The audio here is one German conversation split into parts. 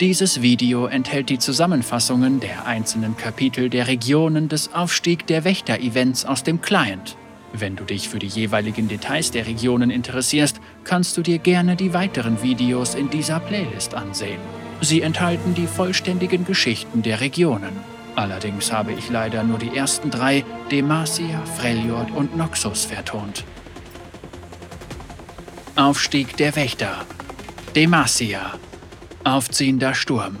Dieses Video enthält die Zusammenfassungen der einzelnen Kapitel der Regionen des Aufstieg der Wächter-Events aus dem Client. Wenn du dich für die jeweiligen Details der Regionen interessierst, kannst du dir gerne die weiteren Videos in dieser Playlist ansehen. Sie enthalten die vollständigen Geschichten der Regionen. Allerdings habe ich leider nur die ersten drei, Demacia, Freljord und Noxus, vertont. Aufstieg der Wächter Demacia Aufziehender Sturm.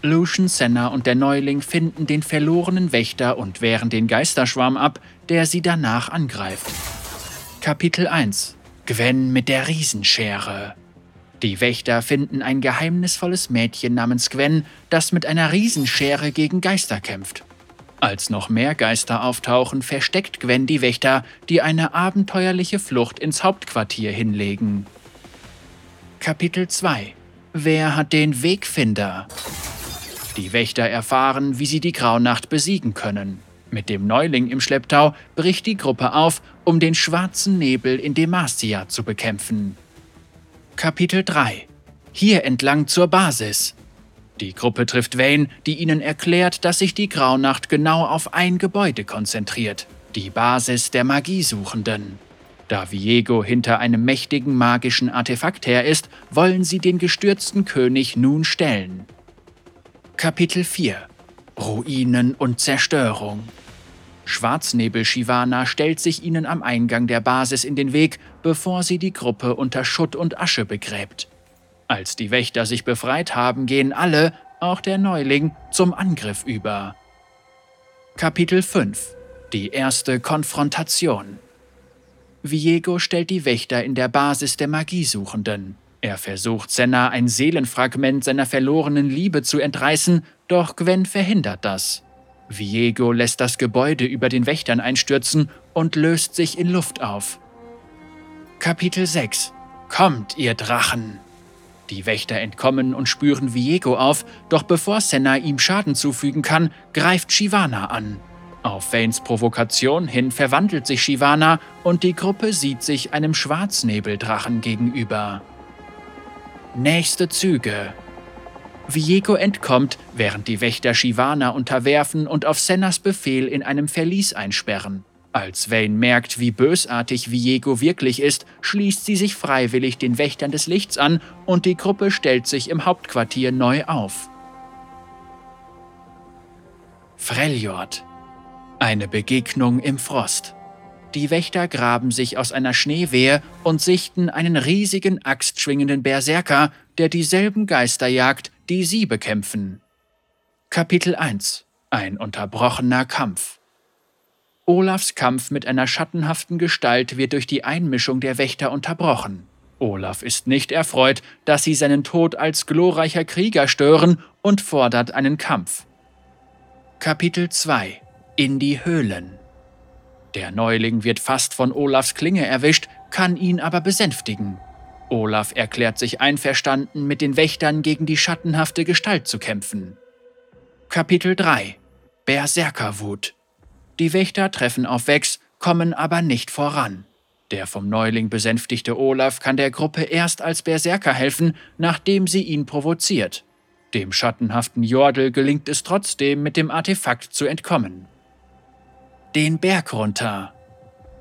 Lucian Senna und der Neuling finden den verlorenen Wächter und wehren den Geisterschwarm ab, der sie danach angreift. Kapitel 1 Gwen mit der Riesenschere. Die Wächter finden ein geheimnisvolles Mädchen namens Gwen, das mit einer Riesenschere gegen Geister kämpft. Als noch mehr Geister auftauchen, versteckt Gwen die Wächter, die eine abenteuerliche Flucht ins Hauptquartier hinlegen. Kapitel 2 Wer hat den Wegfinder? Die Wächter erfahren, wie sie die Graunacht besiegen können. Mit dem Neuling im Schlepptau bricht die Gruppe auf, um den schwarzen Nebel in Demacia zu bekämpfen. Kapitel 3 Hier entlang zur Basis. Die Gruppe trifft Wayne, die ihnen erklärt, dass sich die Graunacht genau auf ein Gebäude konzentriert, die Basis der Magiesuchenden. Da Viego hinter einem mächtigen magischen Artefakt her ist, wollen sie den gestürzten König nun stellen. Kapitel 4 Ruinen und Zerstörung Schwarznebel Shivana stellt sich ihnen am Eingang der Basis in den Weg, bevor sie die Gruppe unter Schutt und Asche begräbt. Als die Wächter sich befreit haben, gehen alle, auch der Neuling, zum Angriff über. Kapitel 5 Die erste Konfrontation Viego stellt die Wächter in der Basis der Magiesuchenden. Er versucht Senna ein Seelenfragment seiner verlorenen Liebe zu entreißen, doch Gwen verhindert das. Viego lässt das Gebäude über den Wächtern einstürzen und löst sich in Luft auf. Kapitel 6 Kommt, ihr Drachen! Die Wächter entkommen und spüren Viego auf, doch bevor Senna ihm Schaden zufügen kann, greift Shivana an. Auf Vanes Provokation hin verwandelt sich Shivana und die Gruppe sieht sich einem Schwarznebeldrachen gegenüber. Nächste Züge. Viego entkommt, während die Wächter Shivana unterwerfen und auf Sennas Befehl in einem Verlies einsperren. Als Vane merkt, wie bösartig Viego wirklich ist, schließt sie sich freiwillig den Wächtern des Lichts an und die Gruppe stellt sich im Hauptquartier neu auf. Freljord eine Begegnung im Frost. Die Wächter graben sich aus einer Schneewehe und sichten einen riesigen axtschwingenden Berserker, der dieselben Geister jagt, die sie bekämpfen. Kapitel 1 Ein unterbrochener Kampf Olafs Kampf mit einer schattenhaften Gestalt wird durch die Einmischung der Wächter unterbrochen. Olaf ist nicht erfreut, dass sie seinen Tod als glorreicher Krieger stören und fordert einen Kampf. Kapitel 2 in die Höhlen. Der Neuling wird fast von Olafs Klinge erwischt, kann ihn aber besänftigen. Olaf erklärt sich einverstanden, mit den Wächtern gegen die schattenhafte Gestalt zu kämpfen. Kapitel 3 Berserkerwut Die Wächter treffen auf Vex, kommen aber nicht voran. Der vom Neuling besänftigte Olaf kann der Gruppe erst als Berserker helfen, nachdem sie ihn provoziert. Dem schattenhaften Jordel gelingt es trotzdem, mit dem Artefakt zu entkommen den Berg runter.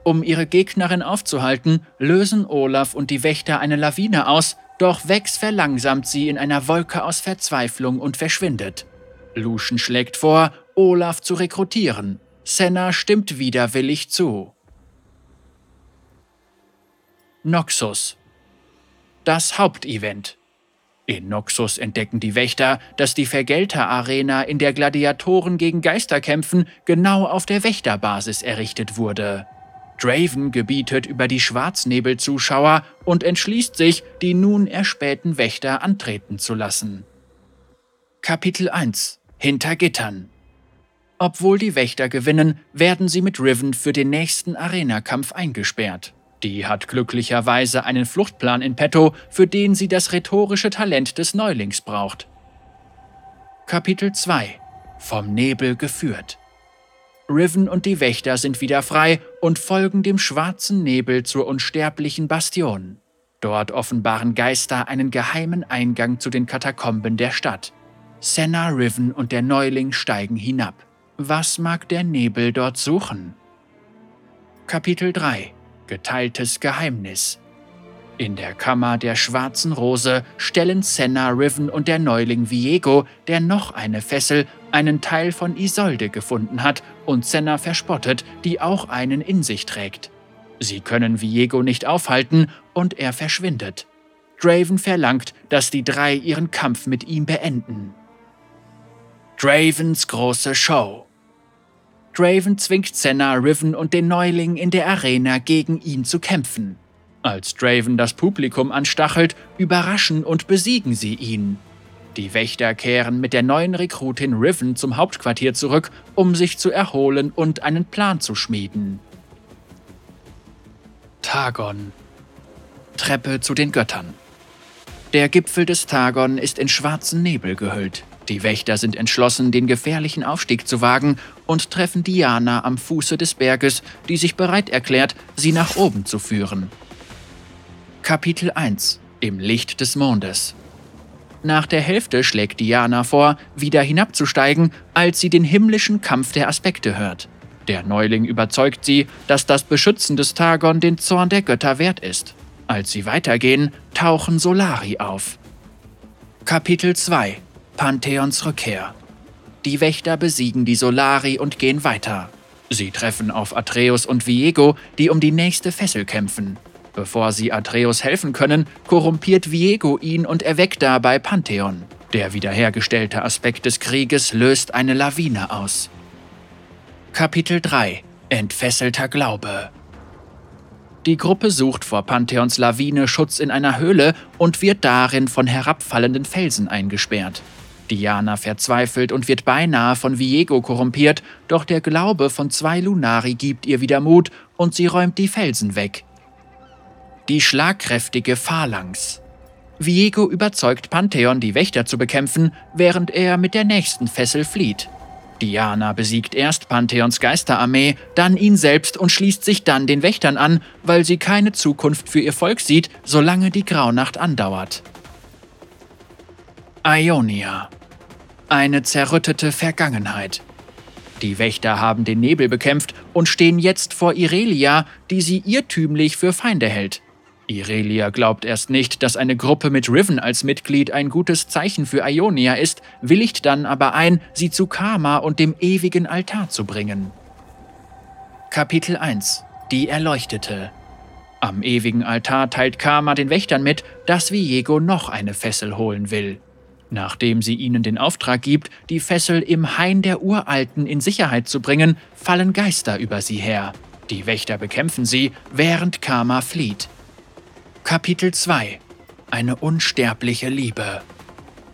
Um ihre Gegnerin aufzuhalten, lösen Olaf und die Wächter eine Lawine aus, doch Vex verlangsamt sie in einer Wolke aus Verzweiflung und verschwindet. Lucian schlägt vor, Olaf zu rekrutieren. Senna stimmt widerwillig zu. Noxus. Das Hauptevent. In Noxus entdecken die Wächter, dass die Vergelter-Arena, in der Gladiatoren gegen Geister kämpfen, genau auf der Wächterbasis errichtet wurde. Draven gebietet über die Schwarznebel-Zuschauer und entschließt sich, die nun erspähten Wächter antreten zu lassen. Kapitel 1 Hinter Gittern Obwohl die Wächter gewinnen, werden sie mit Riven für den nächsten Arena-Kampf eingesperrt. Die hat glücklicherweise einen Fluchtplan in petto, für den sie das rhetorische Talent des Neulings braucht. Kapitel 2 Vom Nebel geführt Riven und die Wächter sind wieder frei und folgen dem schwarzen Nebel zur unsterblichen Bastion. Dort offenbaren Geister einen geheimen Eingang zu den Katakomben der Stadt. Senna, Riven und der Neuling steigen hinab. Was mag der Nebel dort suchen? Kapitel 3 Geteiltes Geheimnis in der Kammer der Schwarzen Rose stellen Senna, Riven und der Neuling Viego, der noch eine Fessel, einen Teil von Isolde gefunden hat und Senna verspottet, die auch einen in sich trägt. Sie können Viego nicht aufhalten und er verschwindet. Draven verlangt, dass die drei ihren Kampf mit ihm beenden. Dravens große Show Draven zwingt Senna, Riven und den Neuling in der Arena gegen ihn zu kämpfen. Als Draven das Publikum anstachelt, überraschen und besiegen sie ihn. Die Wächter kehren mit der neuen Rekrutin Riven zum Hauptquartier zurück, um sich zu erholen und einen Plan zu schmieden. Tagon Treppe zu den Göttern Der Gipfel des Tagon ist in schwarzen Nebel gehüllt. Die Wächter sind entschlossen, den gefährlichen Aufstieg zu wagen und treffen Diana am Fuße des Berges, die sich bereit erklärt, sie nach oben zu führen. Kapitel 1 Im Licht des Mondes Nach der Hälfte schlägt Diana vor, wieder hinabzusteigen, als sie den himmlischen Kampf der Aspekte hört. Der Neuling überzeugt sie, dass das Beschützen des Tagon den Zorn der Götter wert ist. Als sie weitergehen, tauchen Solari auf. Kapitel 2 Pantheons Rückkehr Die Wächter besiegen die Solari und gehen weiter. Sie treffen auf Atreus und Viego, die um die nächste Fessel kämpfen. Bevor sie Atreus helfen können, korrumpiert Viego ihn und erweckt dabei Pantheon. Der wiederhergestellte Aspekt des Krieges löst eine Lawine aus. Kapitel 3 Entfesselter Glaube Die Gruppe sucht vor Pantheons Lawine Schutz in einer Höhle und wird darin von herabfallenden Felsen eingesperrt. Diana verzweifelt und wird beinahe von Viego korrumpiert, doch der Glaube von zwei Lunari gibt ihr wieder Mut und sie räumt die Felsen weg die schlagkräftige Phalanx. Viego überzeugt Pantheon, die Wächter zu bekämpfen, während er mit der nächsten Fessel flieht. Diana besiegt erst Pantheons Geisterarmee, dann ihn selbst und schließt sich dann den Wächtern an, weil sie keine Zukunft für ihr Volk sieht, solange die Graunacht andauert. Ionia. Eine zerrüttete Vergangenheit. Die Wächter haben den Nebel bekämpft und stehen jetzt vor Irelia, die sie irrtümlich für Feinde hält. Irelia glaubt erst nicht, dass eine Gruppe mit Riven als Mitglied ein gutes Zeichen für Ionia ist, willigt dann aber ein, sie zu Karma und dem ewigen Altar zu bringen. Kapitel 1 Die Erleuchtete Am ewigen Altar teilt Karma den Wächtern mit, dass Viego noch eine Fessel holen will. Nachdem sie ihnen den Auftrag gibt, die Fessel im Hain der Uralten in Sicherheit zu bringen, fallen Geister über sie her. Die Wächter bekämpfen sie, während Karma flieht. Kapitel 2 Eine unsterbliche Liebe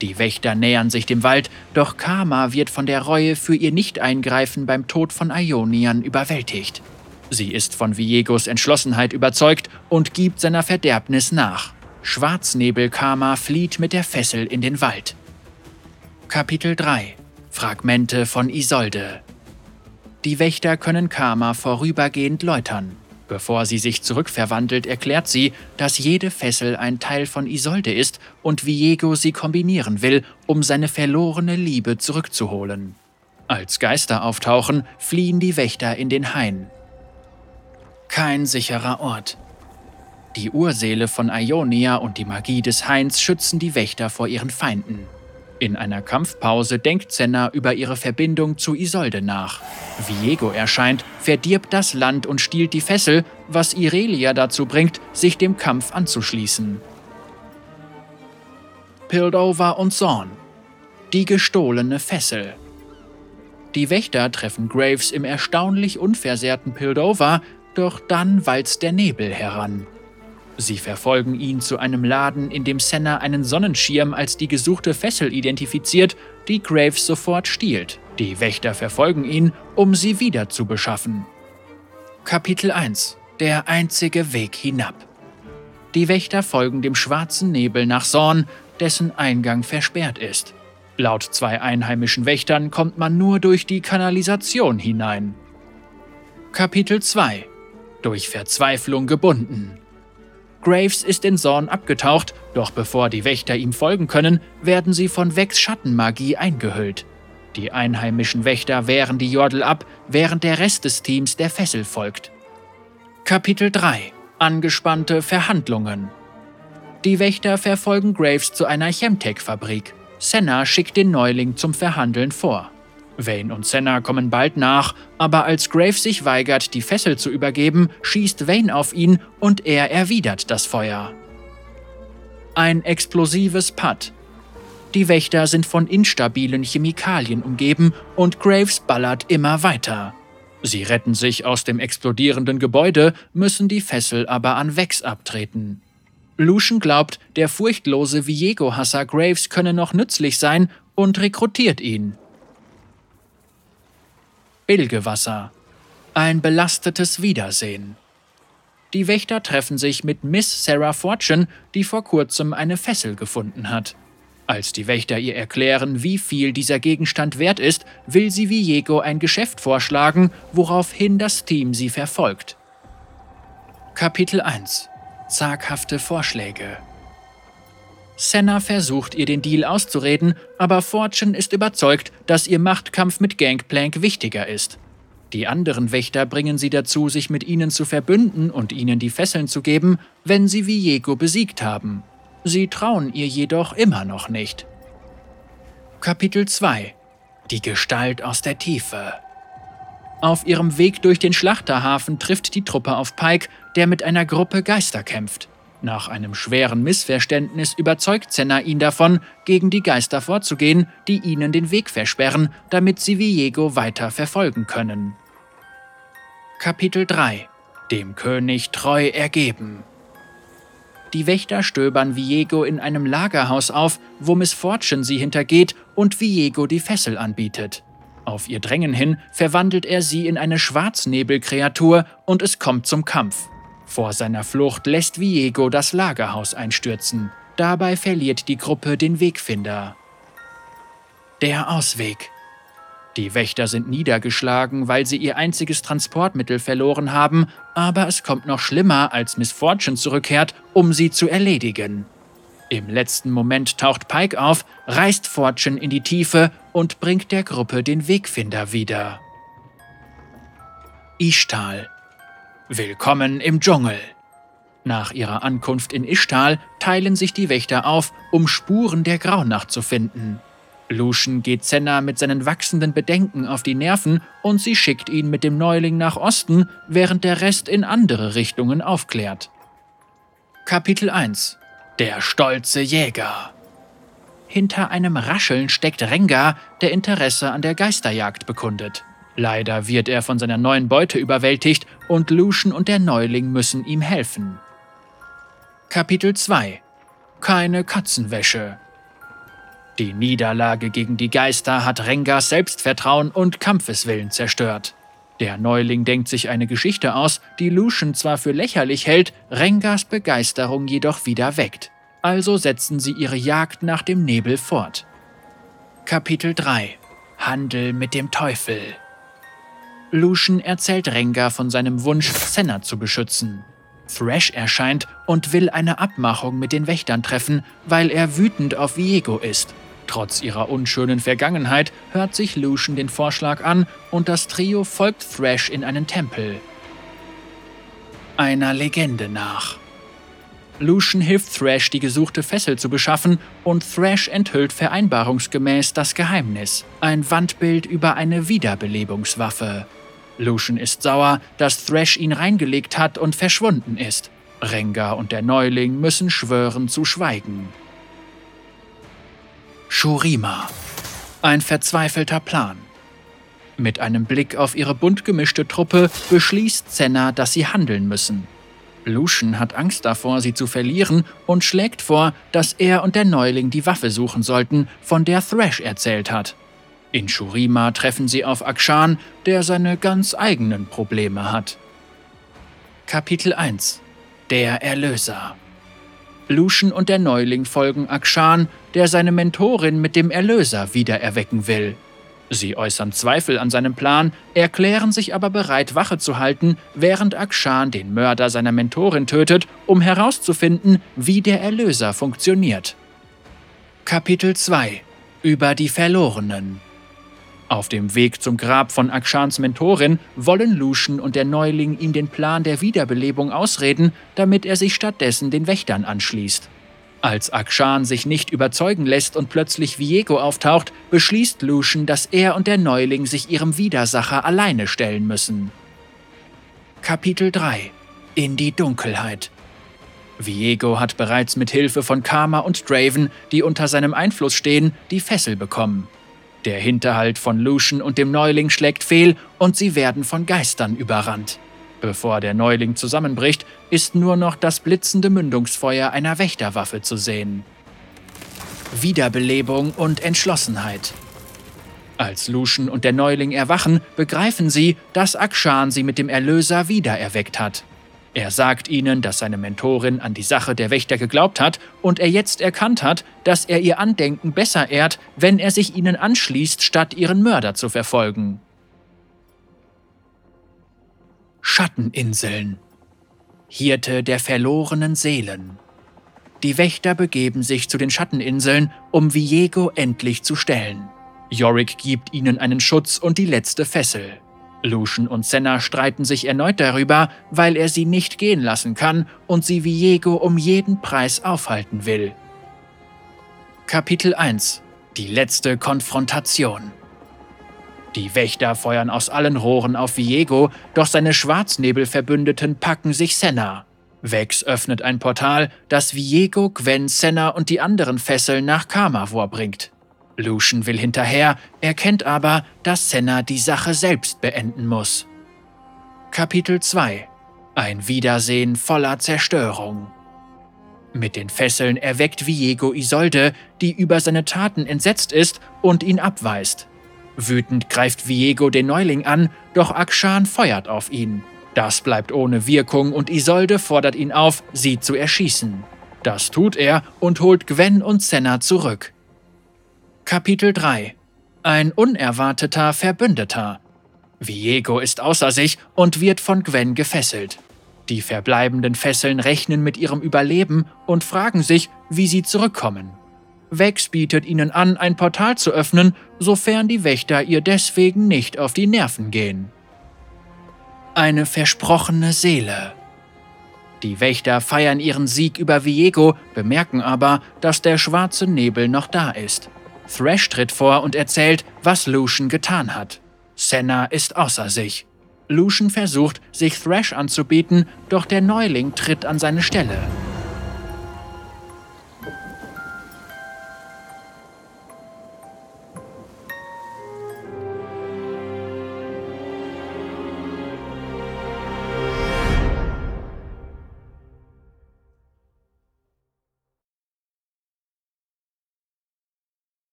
Die Wächter nähern sich dem Wald, doch Karma wird von der Reue für ihr Nicht-Eingreifen beim Tod von Ionian überwältigt. Sie ist von Viegos Entschlossenheit überzeugt und gibt seiner Verderbnis nach. Schwarznebel-Karma flieht mit der Fessel in den Wald. Kapitel 3 Fragmente von Isolde Die Wächter können Karma vorübergehend läutern. Bevor sie sich zurückverwandelt, erklärt sie, dass jede Fessel ein Teil von Isolde ist und Viego sie kombinieren will, um seine verlorene Liebe zurückzuholen. Als Geister auftauchen, fliehen die Wächter in den Hain. Kein sicherer Ort. Die Urseele von Ionia und die Magie des Hains schützen die Wächter vor ihren Feinden. In einer Kampfpause denkt Senna über ihre Verbindung zu Isolde nach. Viego erscheint, verdirbt das Land und stiehlt die Fessel, was Irelia dazu bringt, sich dem Kampf anzuschließen. Pildover und Zorn. Die gestohlene Fessel. Die Wächter treffen Graves im erstaunlich unversehrten Pildover, doch dann walzt der Nebel heran. Sie verfolgen ihn zu einem Laden, in dem Senna einen Sonnenschirm als die gesuchte Fessel identifiziert, die Graves sofort stiehlt. Die Wächter verfolgen ihn, um sie wieder zu beschaffen. Kapitel 1 Der einzige Weg hinab Die Wächter folgen dem schwarzen Nebel nach Sorn, dessen Eingang versperrt ist. Laut zwei einheimischen Wächtern kommt man nur durch die Kanalisation hinein. Kapitel 2 Durch Verzweiflung gebunden Graves ist in Zorn abgetaucht, doch bevor die Wächter ihm folgen können, werden sie von Vex Schattenmagie eingehüllt. Die einheimischen Wächter wehren die Jordel ab, während der Rest des Teams der Fessel folgt. Kapitel 3 Angespannte Verhandlungen Die Wächter verfolgen Graves zu einer Chemtech-Fabrik. Senna schickt den Neuling zum Verhandeln vor. Wayne und Senna kommen bald nach, aber als Graves sich weigert, die Fessel zu übergeben, schießt Wayne auf ihn und er erwidert das Feuer. Ein explosives Putt. Die Wächter sind von instabilen Chemikalien umgeben und Graves ballert immer weiter. Sie retten sich aus dem explodierenden Gebäude, müssen die Fessel aber an Vex abtreten. Lucian glaubt, der furchtlose Viego-Hasser Graves könne noch nützlich sein und rekrutiert ihn. Bilgewasser. Ein belastetes Wiedersehen. Die Wächter treffen sich mit Miss Sarah Fortune, die vor kurzem eine Fessel gefunden hat. Als die Wächter ihr erklären, wie viel dieser Gegenstand wert ist, will sie Viego ein Geschäft vorschlagen, woraufhin das Team sie verfolgt. Kapitel 1 Zaghafte Vorschläge Senna versucht ihr den Deal auszureden, aber Fortune ist überzeugt, dass ihr Machtkampf mit Gangplank wichtiger ist. Die anderen Wächter bringen sie dazu, sich mit ihnen zu verbünden und ihnen die Fesseln zu geben, wenn sie Viego besiegt haben. Sie trauen ihr jedoch immer noch nicht. Kapitel 2 Die Gestalt aus der Tiefe Auf ihrem Weg durch den Schlachterhafen trifft die Truppe auf Pike, der mit einer Gruppe Geister kämpft. Nach einem schweren Missverständnis überzeugt Senna ihn davon, gegen die Geister vorzugehen, die ihnen den Weg versperren, damit sie Viego weiter verfolgen können. Kapitel 3 Dem König treu ergeben Die Wächter stöbern Viego in einem Lagerhaus auf, wo Miss Fortune sie hintergeht und Viego die Fessel anbietet. Auf ihr Drängen hin verwandelt er sie in eine Schwarznebelkreatur und es kommt zum Kampf. Vor seiner Flucht lässt Viego das Lagerhaus einstürzen. Dabei verliert die Gruppe den Wegfinder. Der Ausweg. Die Wächter sind niedergeschlagen, weil sie ihr einziges Transportmittel verloren haben, aber es kommt noch schlimmer, als Miss Fortune zurückkehrt, um sie zu erledigen. Im letzten Moment taucht Pike auf, reißt Fortune in die Tiefe und bringt der Gruppe den Wegfinder wieder. Ishtal Willkommen im Dschungel. Nach ihrer Ankunft in Ishtal teilen sich die Wächter auf, um Spuren der Graunacht zu finden. Lucian geht Senna mit seinen wachsenden Bedenken auf die Nerven und sie schickt ihn mit dem Neuling nach Osten, während der Rest in andere Richtungen aufklärt. Kapitel 1 Der stolze Jäger Hinter einem Rascheln steckt Rengar, der Interesse an der Geisterjagd bekundet. Leider wird er von seiner neuen Beute überwältigt und Lucian und der Neuling müssen ihm helfen. Kapitel 2 Keine Katzenwäsche Die Niederlage gegen die Geister hat Rengars Selbstvertrauen und Kampfeswillen zerstört. Der Neuling denkt sich eine Geschichte aus, die Lucian zwar für lächerlich hält, Rengars Begeisterung jedoch wieder weckt. Also setzen sie ihre Jagd nach dem Nebel fort. Kapitel 3 Handel mit dem Teufel Lucian erzählt Rengar von seinem Wunsch, Senna zu beschützen. Thrash erscheint und will eine Abmachung mit den Wächtern treffen, weil er wütend auf Viego ist. Trotz ihrer unschönen Vergangenheit hört sich Lucian den Vorschlag an und das Trio folgt Thrash in einen Tempel. Einer Legende nach. Lucian hilft Thrash, die gesuchte Fessel zu beschaffen, und Thrash enthüllt vereinbarungsgemäß das Geheimnis: ein Wandbild über eine Wiederbelebungswaffe. Lucian ist sauer, dass Thrash ihn reingelegt hat und verschwunden ist. Rengar und der Neuling müssen schwören zu schweigen. Shurima. Ein verzweifelter Plan. Mit einem Blick auf ihre bunt gemischte Truppe beschließt Senna, dass sie handeln müssen. Lucian hat Angst davor, sie zu verlieren und schlägt vor, dass er und der Neuling die Waffe suchen sollten, von der Thrash erzählt hat. In Shurima treffen sie auf Akshan, der seine ganz eigenen Probleme hat. Kapitel 1 Der Erlöser Lucian und der Neuling folgen Akshan, der seine Mentorin mit dem Erlöser wiedererwecken will. Sie äußern Zweifel an seinem Plan, erklären sich aber bereit, Wache zu halten, während Akshan den Mörder seiner Mentorin tötet, um herauszufinden, wie der Erlöser funktioniert. Kapitel 2 Über die Verlorenen auf dem Weg zum Grab von Akshans Mentorin wollen Lucian und der Neuling ihm den Plan der Wiederbelebung ausreden, damit er sich stattdessen den Wächtern anschließt. Als Akshan sich nicht überzeugen lässt und plötzlich Viego auftaucht, beschließt Lucian, dass er und der Neuling sich ihrem Widersacher alleine stellen müssen. Kapitel 3 In die Dunkelheit Viego hat bereits mit Hilfe von Karma und Draven, die unter seinem Einfluss stehen, die Fessel bekommen. Der Hinterhalt von Lucian und dem Neuling schlägt fehl und sie werden von Geistern überrannt. Bevor der Neuling zusammenbricht, ist nur noch das blitzende Mündungsfeuer einer Wächterwaffe zu sehen. Wiederbelebung und Entschlossenheit. Als Lucian und der Neuling erwachen, begreifen sie, dass Akshan sie mit dem Erlöser wiedererweckt hat. Er sagt ihnen, dass seine Mentorin an die Sache der Wächter geglaubt hat und er jetzt erkannt hat, dass er ihr Andenken besser ehrt, wenn er sich ihnen anschließt, statt ihren Mörder zu verfolgen. Schatteninseln. Hirte der verlorenen Seelen. Die Wächter begeben sich zu den Schatteninseln, um Viego endlich zu stellen. Yorick gibt ihnen einen Schutz und die letzte Fessel. Lucian und Senna streiten sich erneut darüber, weil er sie nicht gehen lassen kann und sie Viego um jeden Preis aufhalten will. Kapitel 1 Die letzte Konfrontation die Wächter feuern aus allen Rohren auf Viego, doch seine Schwarznebelverbündeten packen sich Senna. Vex öffnet ein Portal, das Viego, Gwen, Senna und die anderen Fesseln nach Kamavor bringt. Lucian will hinterher, erkennt aber, dass Senna die Sache selbst beenden muss. Kapitel 2 Ein Wiedersehen voller Zerstörung. Mit den Fesseln erweckt Viego Isolde, die über seine Taten entsetzt ist und ihn abweist. Wütend greift Viego den Neuling an, doch Akshan feuert auf ihn. Das bleibt ohne Wirkung und Isolde fordert ihn auf, sie zu erschießen. Das tut er und holt Gwen und Senna zurück. Kapitel 3 Ein unerwarteter Verbündeter. Viego ist außer sich und wird von Gwen gefesselt. Die verbleibenden Fesseln rechnen mit ihrem Überleben und fragen sich, wie sie zurückkommen. Vex bietet ihnen an, ein Portal zu öffnen, sofern die Wächter ihr deswegen nicht auf die Nerven gehen. Eine versprochene Seele. Die Wächter feiern ihren Sieg über Viego, bemerken aber, dass der schwarze Nebel noch da ist. Thrash tritt vor und erzählt, was Lucian getan hat. Senna ist außer sich. Lucian versucht, sich Thrash anzubieten, doch der Neuling tritt an seine Stelle.